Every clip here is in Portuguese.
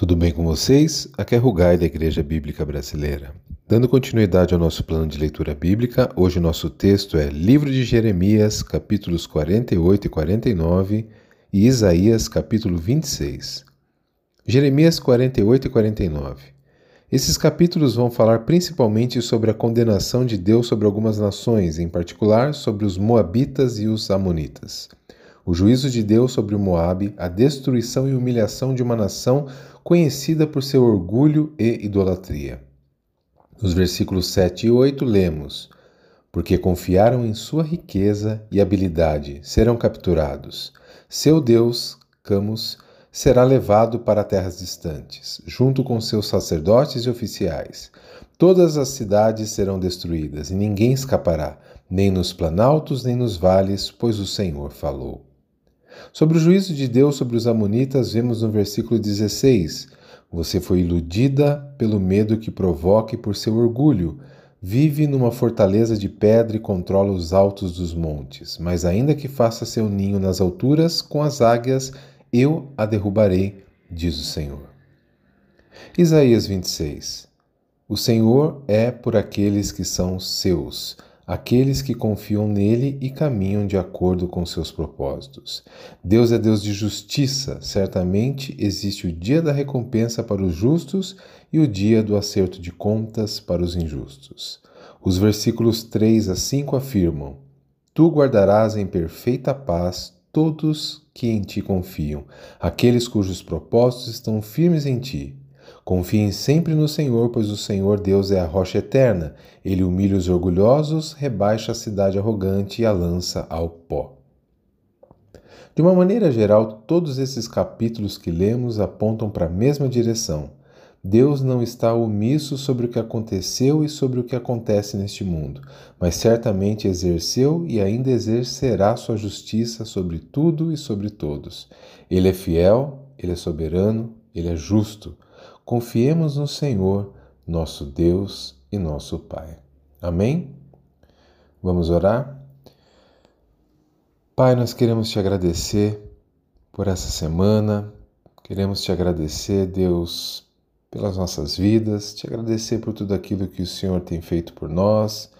Tudo bem com vocês? Aqui é Rugai da Igreja Bíblica Brasileira. Dando continuidade ao nosso plano de leitura bíblica, hoje o nosso texto é Livro de Jeremias, capítulos 48 e 49 e Isaías, capítulo 26. Jeremias 48 e 49. Esses capítulos vão falar principalmente sobre a condenação de Deus sobre algumas nações, em particular sobre os Moabitas e os Amonitas o juízo de Deus sobre o Moabe, a destruição e humilhação de uma nação conhecida por seu orgulho e idolatria. Nos versículos 7 e 8 lemos: Porque confiaram em sua riqueza e habilidade, serão capturados. Seu Deus, Camus, será levado para terras distantes, junto com seus sacerdotes e oficiais. Todas as cidades serão destruídas, e ninguém escapará, nem nos planaltos, nem nos vales, pois o Senhor falou. Sobre o juízo de Deus sobre os Amonitas, vemos no versículo 16: Você foi iludida pelo medo que provoca e por seu orgulho. Vive numa fortaleza de pedra e controla os altos dos montes. Mas, ainda que faça seu ninho nas alturas, com as águias, eu a derrubarei, diz o Senhor. Isaías 26 O Senhor é por aqueles que são seus aqueles que confiam nele e caminham de acordo com seus propósitos. Deus é Deus de justiça, certamente existe o dia da recompensa para os justos e o dia do acerto de contas para os injustos. Os versículos 3 a 5 afirmam: Tu guardarás em perfeita paz todos que em ti confiam, aqueles cujos propósitos estão firmes em ti. Confiem sempre no Senhor, pois o Senhor Deus é a rocha eterna. Ele humilha os orgulhosos, rebaixa a cidade arrogante e a lança ao pó. De uma maneira geral, todos esses capítulos que lemos apontam para a mesma direção. Deus não está omisso sobre o que aconteceu e sobre o que acontece neste mundo, mas certamente exerceu e ainda exercerá sua justiça sobre tudo e sobre todos. Ele é fiel, ele é soberano, ele é justo. Confiemos no Senhor, nosso Deus e nosso Pai. Amém? Vamos orar? Pai, nós queremos te agradecer por essa semana, queremos te agradecer, Deus, pelas nossas vidas, te agradecer por tudo aquilo que o Senhor tem feito por nós,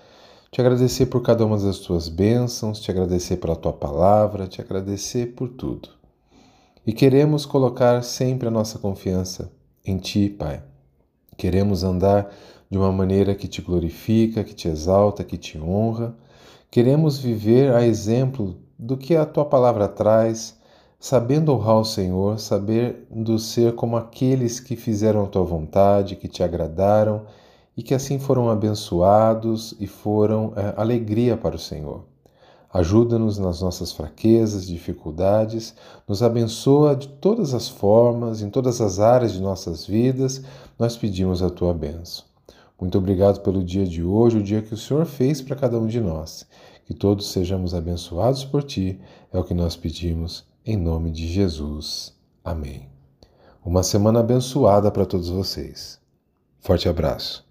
te agradecer por cada uma das tuas bênçãos, te agradecer pela tua palavra, te agradecer por tudo. E queremos colocar sempre a nossa confiança em Ti, Pai. Queremos andar de uma maneira que te glorifica, que te exalta, que te honra. Queremos viver a exemplo do que a tua palavra traz, sabendo honrar o Senhor, sabendo ser como aqueles que fizeram a tua vontade, que te agradaram e que assim foram abençoados e foram é, alegria para o Senhor. Ajuda-nos nas nossas fraquezas, dificuldades, nos abençoa de todas as formas, em todas as áreas de nossas vidas, nós pedimos a tua bênção. Muito obrigado pelo dia de hoje, o dia que o Senhor fez para cada um de nós. Que todos sejamos abençoados por ti, é o que nós pedimos, em nome de Jesus. Amém. Uma semana abençoada para todos vocês. Forte abraço.